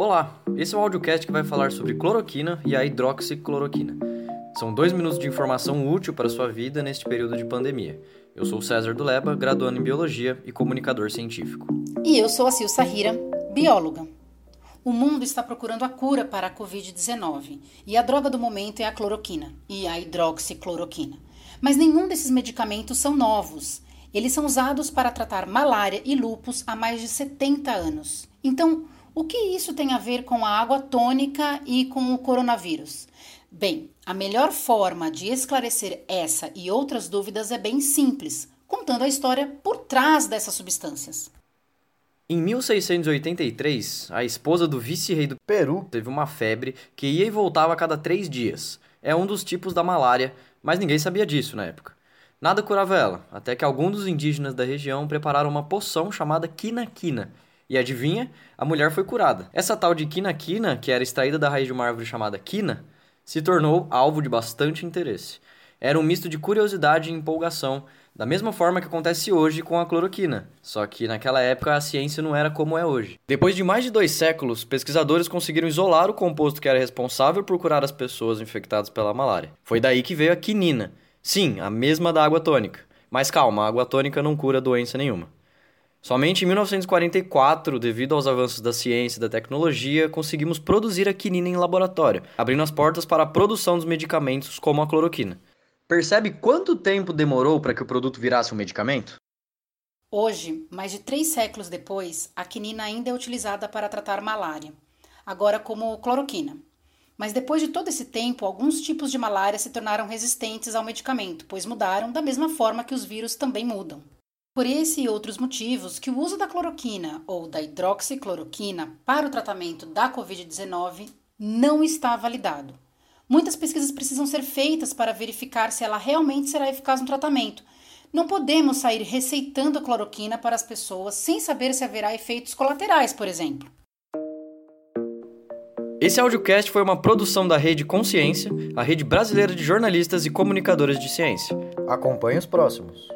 Olá, esse é o audiocast que vai falar sobre cloroquina e a hidroxicloroquina. São dois minutos de informação útil para sua vida neste período de pandemia. Eu sou César Duleba, graduando em Biologia e comunicador científico. E eu sou a Sil Sahira, bióloga. O mundo está procurando a cura para a Covid-19 e a droga do momento é a cloroquina e a hidroxicloroquina. Mas nenhum desses medicamentos são novos. Eles são usados para tratar malária e lupus há mais de 70 anos. Então, o que isso tem a ver com a água tônica e com o coronavírus? Bem, a melhor forma de esclarecer essa e outras dúvidas é bem simples, contando a história por trás dessas substâncias. Em 1683, a esposa do vice-rei do Peru teve uma febre que ia e voltava a cada três dias. É um dos tipos da malária, mas ninguém sabia disso na época. Nada curava ela, até que alguns dos indígenas da região prepararam uma poção chamada quina-quina. E adivinha? A mulher foi curada. Essa tal de quina-quina, que era extraída da raiz de uma árvore chamada quina, se tornou alvo de bastante interesse. Era um misto de curiosidade e empolgação, da mesma forma que acontece hoje com a cloroquina, só que naquela época a ciência não era como é hoje. Depois de mais de dois séculos, pesquisadores conseguiram isolar o composto que era responsável por curar as pessoas infectadas pela malária. Foi daí que veio a quinina. Sim, a mesma da água tônica. Mas calma, a água tônica não cura doença nenhuma. Somente em 1944, devido aos avanços da ciência e da tecnologia, conseguimos produzir a quinina em laboratório, abrindo as portas para a produção dos medicamentos como a cloroquina. Percebe quanto tempo demorou para que o produto virasse um medicamento? Hoje, mais de três séculos depois, a quinina ainda é utilizada para tratar malária, agora como cloroquina. Mas depois de todo esse tempo, alguns tipos de malária se tornaram resistentes ao medicamento, pois mudaram da mesma forma que os vírus também mudam. Por esse e outros motivos que o uso da cloroquina ou da hidroxicloroquina para o tratamento da Covid-19 não está validado. Muitas pesquisas precisam ser feitas para verificar se ela realmente será eficaz no tratamento. Não podemos sair receitando a cloroquina para as pessoas sem saber se haverá efeitos colaterais, por exemplo. Esse audiocast foi uma produção da Rede Consciência, a rede brasileira de jornalistas e comunicadores de ciência. Acompanhe os próximos.